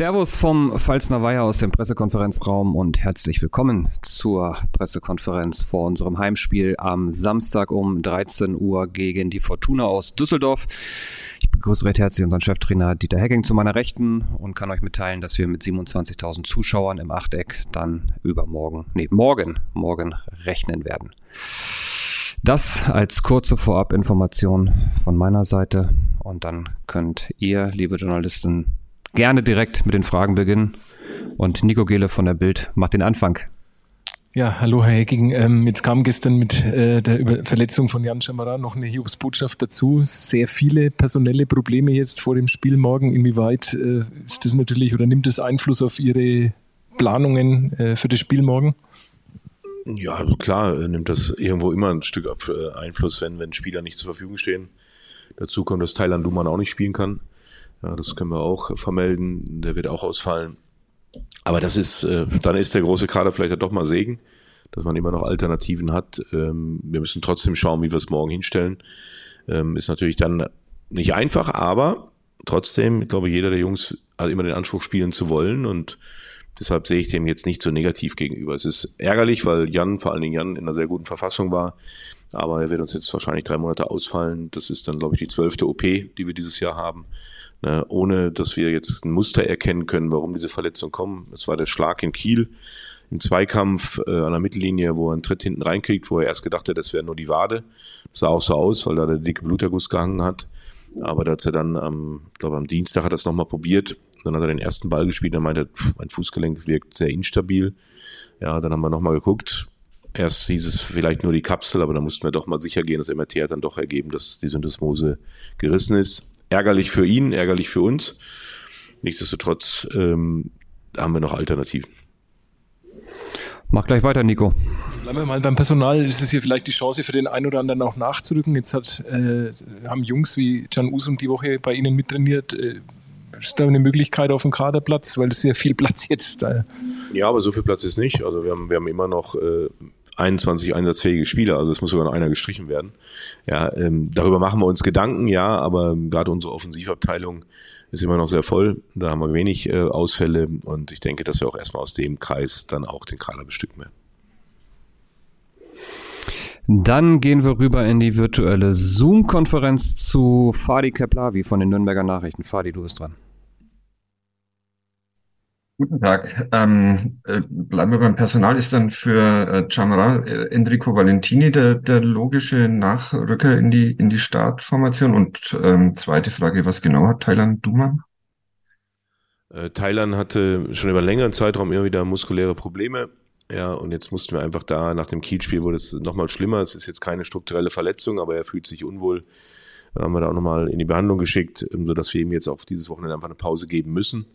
Servus vom Pfalzner Weiher aus dem Pressekonferenzraum und herzlich willkommen zur Pressekonferenz vor unserem Heimspiel am Samstag um 13 Uhr gegen die Fortuna aus Düsseldorf. Ich begrüße recht herzlich unseren Cheftrainer Dieter Hecking zu meiner Rechten und kann euch mitteilen, dass wir mit 27.000 Zuschauern im Achteck dann übermorgen, nee, morgen, morgen rechnen werden. Das als kurze Vorabinformation von meiner Seite und dann könnt ihr, liebe Journalisten, gerne direkt mit den Fragen beginnen. Und Nico Gele von der Bild macht den Anfang. Ja, hallo Herr Hecking. Ähm, jetzt kam gestern mit äh, der Über Verletzung von Jan Schamara noch eine Hiobsbotschaft dazu. Sehr viele personelle Probleme jetzt vor dem Spiel morgen. Inwieweit äh, ist das natürlich oder nimmt das Einfluss auf Ihre Planungen äh, für das Spiel morgen? Ja, also klar äh, nimmt das irgendwo immer ein Stück äh, Einfluss, wenn, wenn Spieler nicht zur Verfügung stehen. Dazu kommt, dass Thailand Duman auch nicht spielen kann. Ja, das können wir auch vermelden. Der wird auch ausfallen. Aber das ist, äh, dann ist der große Kader vielleicht doch mal Segen, dass man immer noch Alternativen hat. Ähm, wir müssen trotzdem schauen, wie wir es morgen hinstellen. Ähm, ist natürlich dann nicht einfach, aber trotzdem, ich glaube, jeder der Jungs hat immer den Anspruch, spielen zu wollen und deshalb sehe ich dem jetzt nicht so negativ gegenüber. Es ist ärgerlich, weil Jan, vor allen Dingen Jan, in einer sehr guten Verfassung war, aber er wird uns jetzt wahrscheinlich drei Monate ausfallen. Das ist dann, glaube ich, die zwölfte OP, die wir dieses Jahr haben ne, ohne dass wir jetzt ein Muster erkennen können, warum diese Verletzungen kommen. Es war der Schlag in Kiel im Zweikampf äh, an der Mittellinie, wo er einen Tritt hinten reinkriegt, wo er erst gedacht hat, das wäre nur die Wade. Das sah auch so aus, weil da der dicke Bluterguss gehangen hat. Aber da hat er dann am, glaube am Dienstag hat er es nochmal probiert. Dann hat er den ersten Ball gespielt, er meinte, pff, mein Fußgelenk wirkt sehr instabil. Ja, dann haben wir nochmal geguckt. Erst hieß es vielleicht nur die Kapsel, aber da mussten wir doch mal sicher gehen. Das MRT hat dann doch ergeben, dass die Syndesmose gerissen ist ärgerlich für ihn, ärgerlich für uns. Nichtsdestotrotz ähm, haben wir noch Alternativen. Mach gleich weiter, Nico. Bleiben wir mal beim Personal. Ist es hier vielleicht die Chance für den einen oder anderen auch nachzurücken? Jetzt hat, äh, haben Jungs wie Can Usum die Woche bei Ihnen mittrainiert. Äh, ist da eine Möglichkeit auf dem Kaderplatz? Weil es sehr viel Platz jetzt. Äh. Ja, aber so viel Platz ist nicht. Also wir haben, wir haben immer noch äh, 21 einsatzfähige Spieler, also es muss sogar noch einer gestrichen werden. Ja, ähm, darüber machen wir uns Gedanken, ja, aber gerade unsere Offensivabteilung ist immer noch sehr voll. Da haben wir wenig äh, Ausfälle und ich denke, dass wir auch erstmal aus dem Kreis dann auch den Kader bestücken werden. Dann gehen wir rüber in die virtuelle Zoom-Konferenz zu Fadi Keplavi von den Nürnberger Nachrichten. Fadi, du bist dran. Guten Tag. Ähm, äh, bleiben wir beim Personal. Ist dann für äh, äh, Enrico Valentini der, der logische Nachrücker in die, in die Startformation? Und ähm, zweite Frage, was genau hat Thailand Duman? Äh, Thailand hatte schon über längeren Zeitraum immer wieder muskuläre Probleme. Ja, und jetzt mussten wir einfach da, nach dem Kiel-Spiel wurde es nochmal schlimmer. Es ist jetzt keine strukturelle Verletzung, aber er fühlt sich unwohl. Da haben wir da auch nochmal in die Behandlung geschickt, sodass wir ihm jetzt auch dieses Wochenende einfach eine Pause geben müssen.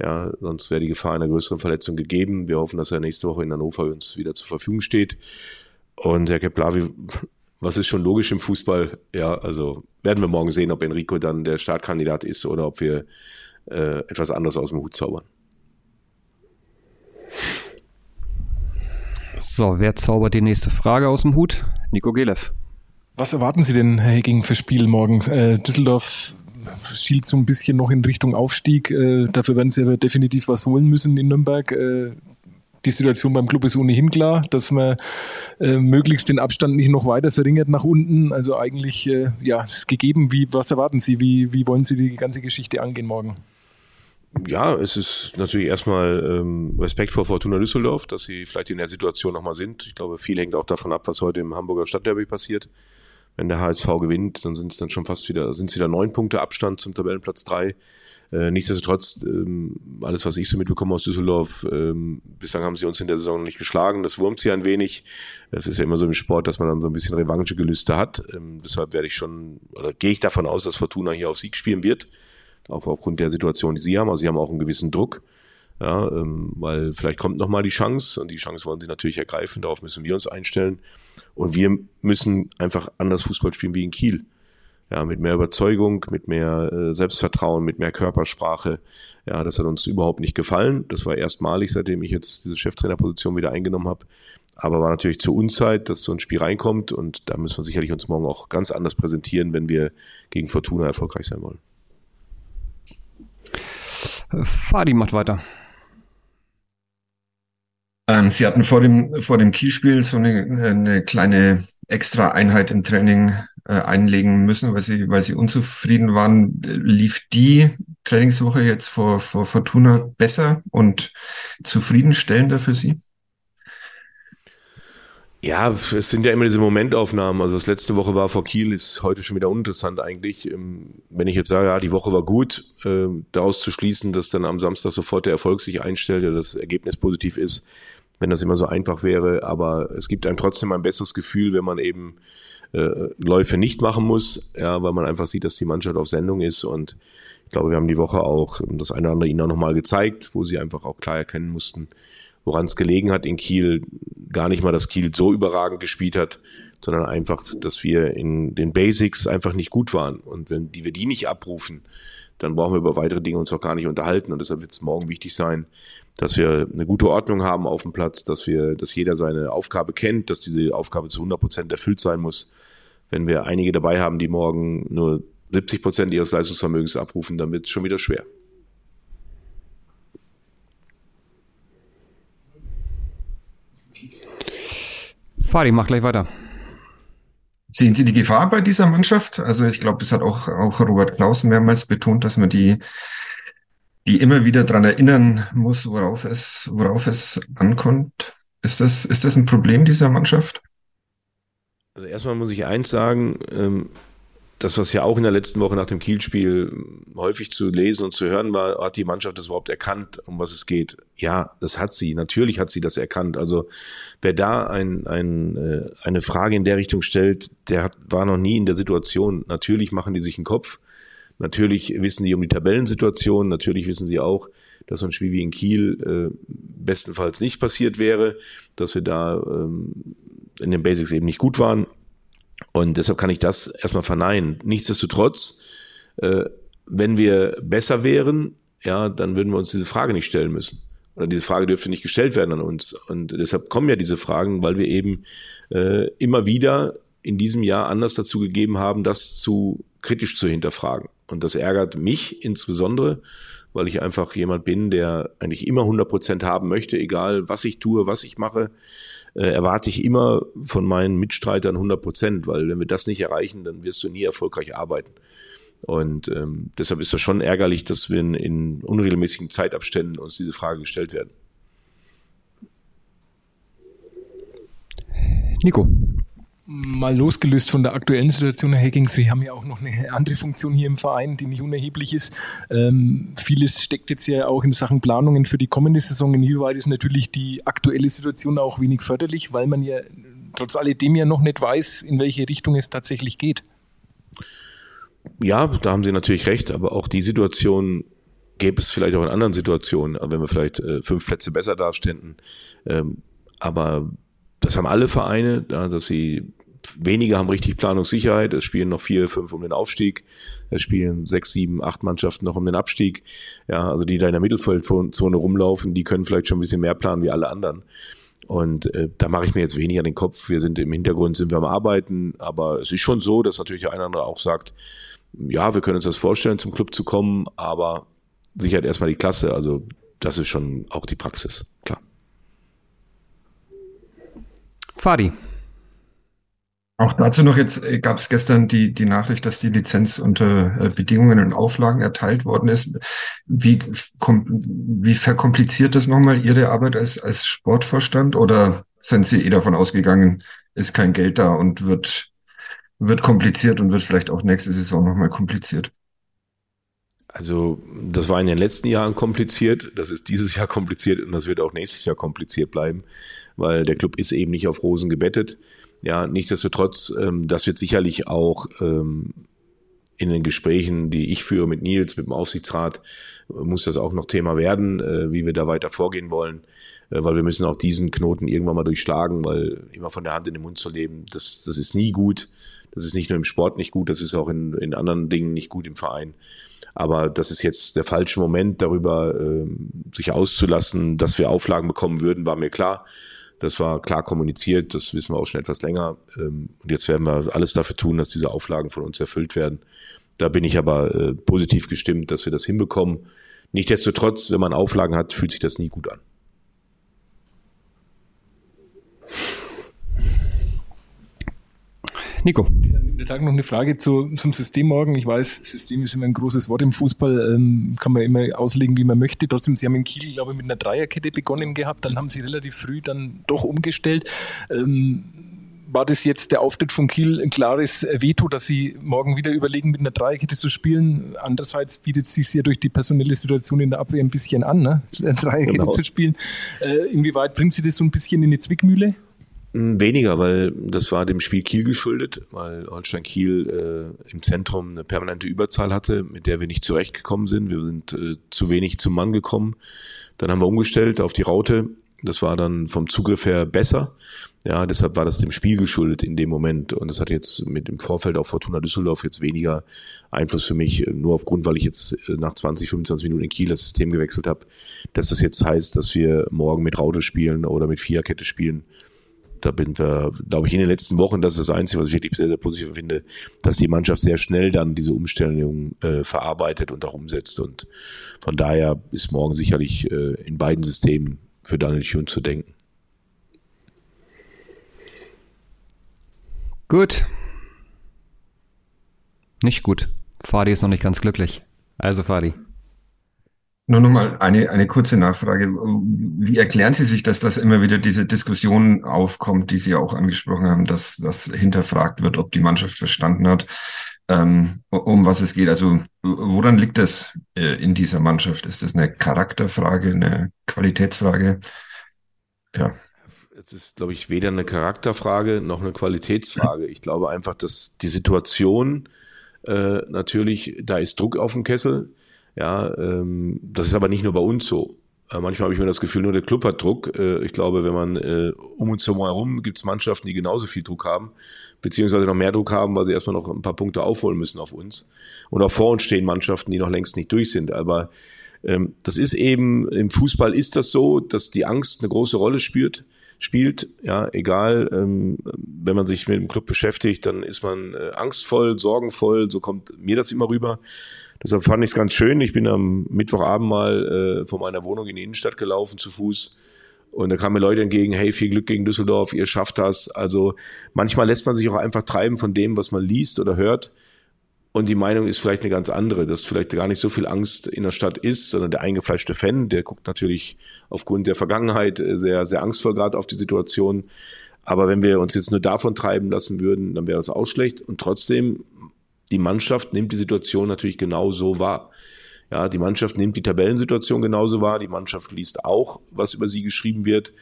Ja, sonst wäre die Gefahr einer größeren Verletzung gegeben. Wir hoffen, dass er nächste Woche in Hannover uns wieder zur Verfügung steht. Und Herr Keplavi, was ist schon logisch im Fußball? Ja, also werden wir morgen sehen, ob Enrico dann der Startkandidat ist oder ob wir äh, etwas anderes aus dem Hut zaubern. So, wer zaubert die nächste Frage aus dem Hut? Nico Gelev. Was erwarten Sie denn, Herr Heging, für Spiel morgen? Äh, Düsseldorf schielt so ein bisschen noch in Richtung Aufstieg. Äh, dafür werden sie aber definitiv was holen müssen in Nürnberg. Äh, die Situation beim Club ist ohnehin klar, dass man äh, möglichst den Abstand nicht noch weiter verringert nach unten. Also eigentlich, äh, ja, ist gegeben. Wie, was erwarten Sie? Wie, wie wollen Sie die ganze Geschichte angehen morgen? Ja, es ist natürlich erstmal ähm, Respekt vor Fortuna Düsseldorf, dass sie vielleicht in der Situation nochmal sind. Ich glaube, viel hängt auch davon ab, was heute im Hamburger Stadtderby passiert wenn der HSV gewinnt, dann sind es dann schon fast wieder, sind es wieder neun Punkte Abstand zum Tabellenplatz drei. Äh, nichtsdestotrotz, ähm, alles, was ich so mitbekomme aus Düsseldorf, ähm, bislang haben sie uns in der Saison noch nicht geschlagen. Das wurmt sie ein wenig. Es ist ja immer so im Sport, dass man dann so ein bisschen Revanchegelüste hat. Ähm, deshalb werde ich schon, oder gehe ich davon aus, dass Fortuna hier auf Sieg spielen wird. Auch aufgrund der Situation, die sie haben. Also sie haben auch einen gewissen Druck. Ja, ähm, weil vielleicht kommt nochmal die Chance und die Chance wollen sie natürlich ergreifen. Darauf müssen wir uns einstellen. Und wir müssen einfach anders Fußball spielen wie in Kiel. Ja, mit mehr Überzeugung, mit mehr äh, Selbstvertrauen, mit mehr Körpersprache. Ja, das hat uns überhaupt nicht gefallen. Das war erstmalig, seitdem ich jetzt diese Cheftrainerposition wieder eingenommen habe. Aber war natürlich zur Unzeit, dass so ein Spiel reinkommt und da müssen wir sicherlich uns morgen auch ganz anders präsentieren, wenn wir gegen Fortuna erfolgreich sein wollen. Fadi macht weiter. Ähm, Sie hatten vor dem, vor dem Kielspiel so eine, eine kleine extra Einheit im Training äh, einlegen müssen, weil Sie, weil Sie unzufrieden waren. Lief die Trainingswoche jetzt vor, vor Fortuna besser und zufriedenstellender für Sie? Ja, es sind ja immer diese Momentaufnahmen. Also das letzte Woche war vor Kiel, ist heute schon wieder uninteressant eigentlich. Ähm, wenn ich jetzt sage, ja, die Woche war gut, äh, daraus zu schließen, dass dann am Samstag sofort der Erfolg sich einstellt, ja, das Ergebnis positiv ist, wenn das immer so einfach wäre. Aber es gibt einem trotzdem ein besseres Gefühl, wenn man eben äh, Läufe nicht machen muss, ja, weil man einfach sieht, dass die Mannschaft auf Sendung ist. Und ich glaube, wir haben die Woche auch das eine oder andere ihnen auch nochmal gezeigt, wo sie einfach auch klar erkennen mussten, woran es gelegen hat in Kiel. Gar nicht mal, dass Kiel so überragend gespielt hat, sondern einfach, dass wir in den Basics einfach nicht gut waren. Und wenn die wir die nicht abrufen, dann brauchen wir über weitere Dinge uns auch gar nicht unterhalten. Und deshalb wird es morgen wichtig sein, dass wir eine gute Ordnung haben auf dem Platz, dass wir, dass jeder seine Aufgabe kennt, dass diese Aufgabe zu 100 Prozent erfüllt sein muss. Wenn wir einige dabei haben, die morgen nur 70 Prozent ihres Leistungsvermögens abrufen, dann wird es schon wieder schwer. Fadi, mach gleich weiter. Sehen Sie die Gefahr bei dieser Mannschaft? Also ich glaube, das hat auch, auch Robert Klaus mehrmals betont, dass man die die immer wieder dran erinnern muss, worauf es, worauf es ankommt. Ist das, ist das ein Problem dieser Mannschaft? Also erstmal muss ich eins sagen, ähm, das, was ja auch in der letzten Woche nach dem Kielspiel häufig zu lesen und zu hören war, hat die Mannschaft das überhaupt erkannt, um was es geht? Ja, das hat sie. Natürlich hat sie das erkannt. Also wer da ein, ein, äh, eine Frage in der Richtung stellt, der hat, war noch nie in der Situation. Natürlich machen die sich einen Kopf. Natürlich wissen sie um die Tabellensituation, natürlich wissen sie auch, dass so ein Spiel wie in Kiel äh, bestenfalls nicht passiert wäre, dass wir da ähm, in den Basics eben nicht gut waren. Und deshalb kann ich das erstmal verneinen. Nichtsdestotrotz, äh, wenn wir besser wären, ja, dann würden wir uns diese Frage nicht stellen müssen. Oder diese Frage dürfte nicht gestellt werden an uns. Und deshalb kommen ja diese Fragen, weil wir eben äh, immer wieder in diesem Jahr anders dazu gegeben haben, das zu kritisch zu hinterfragen. Und das ärgert mich insbesondere, weil ich einfach jemand bin, der eigentlich immer 100 Prozent haben möchte, egal was ich tue, was ich mache, äh, erwarte ich immer von meinen Mitstreitern 100 Prozent, weil wenn wir das nicht erreichen, dann wirst du nie erfolgreich arbeiten. Und ähm, deshalb ist das schon ärgerlich, dass wir in, in unregelmäßigen Zeitabständen uns diese Frage gestellt werden. Nico, Mal losgelöst von der aktuellen Situation, Herr Hacking, Sie haben ja auch noch eine andere Funktion hier im Verein, die nicht unerheblich ist. Ähm, vieles steckt jetzt ja auch in Sachen Planungen für die kommende Saison. Inwieweit ist natürlich die aktuelle Situation auch wenig förderlich, weil man ja trotz alledem ja noch nicht weiß, in welche Richtung es tatsächlich geht. Ja, da haben Sie natürlich recht, aber auch die Situation gäbe es vielleicht auch in anderen Situationen, wenn wir vielleicht äh, fünf Plätze besser daständen. Ähm, aber das haben alle Vereine, dass sie wenige haben richtig Planungssicherheit. Es spielen noch vier, fünf um den Aufstieg. Es spielen sechs, sieben, acht Mannschaften noch um den Abstieg. Ja, also die da in der Mittelfeldzone rumlaufen, die können vielleicht schon ein bisschen mehr planen wie alle anderen. Und äh, da mache ich mir jetzt weniger den Kopf. Wir sind im Hintergrund, sind wir am Arbeiten, aber es ist schon so, dass natürlich der eine oder andere auch sagt, ja, wir können uns das vorstellen, zum Club zu kommen, aber sichert erstmal die Klasse. Also das ist schon auch die Praxis, klar. Fadi. Auch dazu noch jetzt äh, gab es gestern die, die Nachricht, dass die Lizenz unter äh, Bedingungen und Auflagen erteilt worden ist. Wie, wie verkompliziert das nochmal Ihre Arbeit als, als Sportvorstand oder sind Sie eh davon ausgegangen, ist kein Geld da und wird, wird kompliziert und wird vielleicht auch nächste Saison nochmal kompliziert? Also das war in den letzten Jahren kompliziert, das ist dieses Jahr kompliziert und das wird auch nächstes Jahr kompliziert bleiben, weil der Club ist eben nicht auf Rosen gebettet. Ja, nichtsdestotrotz, ähm, das wird sicherlich auch ähm, in den Gesprächen, die ich führe mit Nils, mit dem Aufsichtsrat, muss das auch noch Thema werden, äh, wie wir da weiter vorgehen wollen, äh, weil wir müssen auch diesen Knoten irgendwann mal durchschlagen, weil immer von der Hand in den Mund zu leben, das, das ist nie gut. Das ist nicht nur im Sport nicht gut, das ist auch in, in anderen Dingen nicht gut im Verein. Aber das ist jetzt der falsche Moment, darüber ähm, sich auszulassen, dass wir Auflagen bekommen würden, war mir klar. Das war klar kommuniziert, das wissen wir auch schon etwas länger. Ähm, und jetzt werden wir alles dafür tun, dass diese Auflagen von uns erfüllt werden. Da bin ich aber äh, positiv gestimmt, dass wir das hinbekommen. Nichtsdestotrotz, wenn man Auflagen hat, fühlt sich das nie gut an. Nico. Der Tag noch eine Frage zu, zum System morgen. Ich weiß, System ist immer ein großes Wort im Fußball, ähm, kann man immer auslegen, wie man möchte. Trotzdem, Sie haben in Kiel, glaube ich, mit einer Dreierkette begonnen gehabt, dann haben Sie relativ früh dann doch umgestellt. Ähm, war das jetzt der Auftritt von Kiel ein klares Veto, dass sie morgen wieder überlegen, mit einer Dreierkette zu spielen? Andererseits bietet es sich ja durch die personelle Situation in der Abwehr ein bisschen an, ne? eine Dreierkette genau. zu spielen. Äh, inwieweit bringt sie das so ein bisschen in die Zwickmühle? Weniger, weil das war dem Spiel Kiel geschuldet, weil Holstein Kiel äh, im Zentrum eine permanente Überzahl hatte, mit der wir nicht zurechtgekommen sind. Wir sind äh, zu wenig zum Mann gekommen. Dann haben wir umgestellt auf die Raute. Das war dann vom Zugriff her besser. Ja, deshalb war das dem Spiel geschuldet in dem Moment. Und das hat jetzt mit dem Vorfeld auf Fortuna Düsseldorf jetzt weniger Einfluss für mich, nur aufgrund, weil ich jetzt äh, nach 20, 25 Minuten in Kiel das System gewechselt habe, dass das jetzt heißt, dass wir morgen mit Raute spielen oder mit Viererkette spielen da bin wir, glaube ich, in den letzten Wochen, das ist das Einzige, was ich wirklich sehr, sehr positiv finde, dass die Mannschaft sehr schnell dann diese Umstellung äh, verarbeitet und auch umsetzt. Und von daher ist morgen sicherlich äh, in beiden Systemen für Daniel Thune zu denken. Gut. Nicht gut. Fadi ist noch nicht ganz glücklich. Also Fadi. Nur noch mal eine, eine kurze Nachfrage. Wie erklären Sie sich, dass das immer wieder diese Diskussion aufkommt, die Sie auch angesprochen haben, dass das hinterfragt wird, ob die Mannschaft verstanden hat, ähm, um was es geht? Also woran liegt das äh, in dieser Mannschaft? Ist das eine Charakterfrage, eine Qualitätsfrage? Ja. Es ist, glaube ich, weder eine Charakterfrage noch eine Qualitätsfrage. Ich glaube einfach, dass die Situation äh, natürlich, da ist Druck auf dem Kessel ja, ähm, das ist aber nicht nur bei uns so. Äh, manchmal habe ich mir das Gefühl, nur der Club hat Druck. Äh, ich glaube, wenn man äh, um uns herum gibt es Mannschaften, die genauso viel Druck haben, beziehungsweise noch mehr Druck haben, weil sie erstmal noch ein paar Punkte aufholen müssen auf uns. Und auch vor uns stehen Mannschaften, die noch längst nicht durch sind. Aber ähm, das ist eben, im Fußball ist das so, dass die Angst eine große Rolle spürt spielt. Ja, egal, ähm, wenn man sich mit dem Club beschäftigt, dann ist man äh, angstvoll, sorgenvoll, so kommt mir das immer rüber. Deshalb fand ich es ganz schön. Ich bin am Mittwochabend mal äh, von meiner Wohnung in die Innenstadt gelaufen zu Fuß. Und da kamen mir Leute entgegen, hey, viel Glück gegen Düsseldorf, ihr schafft das. Also manchmal lässt man sich auch einfach treiben von dem, was man liest oder hört. Und die Meinung ist vielleicht eine ganz andere, dass vielleicht gar nicht so viel Angst in der Stadt ist, sondern der eingefleischte Fan, der guckt natürlich aufgrund der Vergangenheit äh, sehr, sehr angstvoll gerade auf die Situation. Aber wenn wir uns jetzt nur davon treiben lassen würden, dann wäre das auch schlecht. Und trotzdem die Mannschaft nimmt die Situation natürlich genauso wahr. Ja, die Mannschaft nimmt die Tabellensituation genauso wahr. Die Mannschaft liest auch, was über sie geschrieben wird.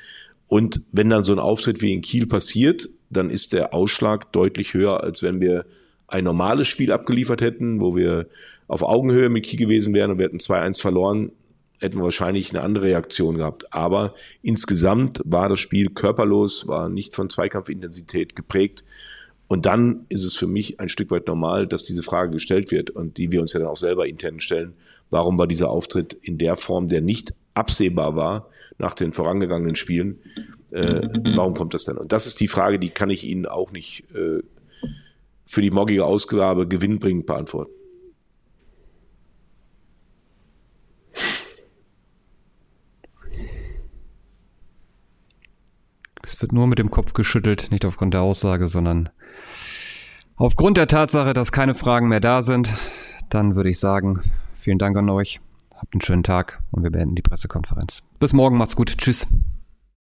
Und wenn dann so ein Auftritt wie in Kiel passiert, dann ist der Ausschlag deutlich höher, als wenn wir ein normales Spiel abgeliefert hätten, wo wir auf Augenhöhe mit Kiel gewesen wären und wir hätten 2-1 verloren, hätten wir wahrscheinlich eine andere Reaktion gehabt. Aber insgesamt war das Spiel körperlos, war nicht von Zweikampfintensität geprägt. Und dann ist es für mich ein Stück weit normal, dass diese Frage gestellt wird und die wir uns ja dann auch selber intern stellen. Warum war dieser Auftritt in der Form, der nicht absehbar war nach den vorangegangenen Spielen? Äh, warum kommt das denn? Und das ist die Frage, die kann ich Ihnen auch nicht äh, für die morgige Ausgabe gewinnbringend beantworten. Es wird nur mit dem Kopf geschüttelt, nicht aufgrund der Aussage, sondern Aufgrund der Tatsache, dass keine Fragen mehr da sind, dann würde ich sagen, vielen Dank an euch. Habt einen schönen Tag und wir beenden die Pressekonferenz. Bis morgen, macht's gut. Tschüss.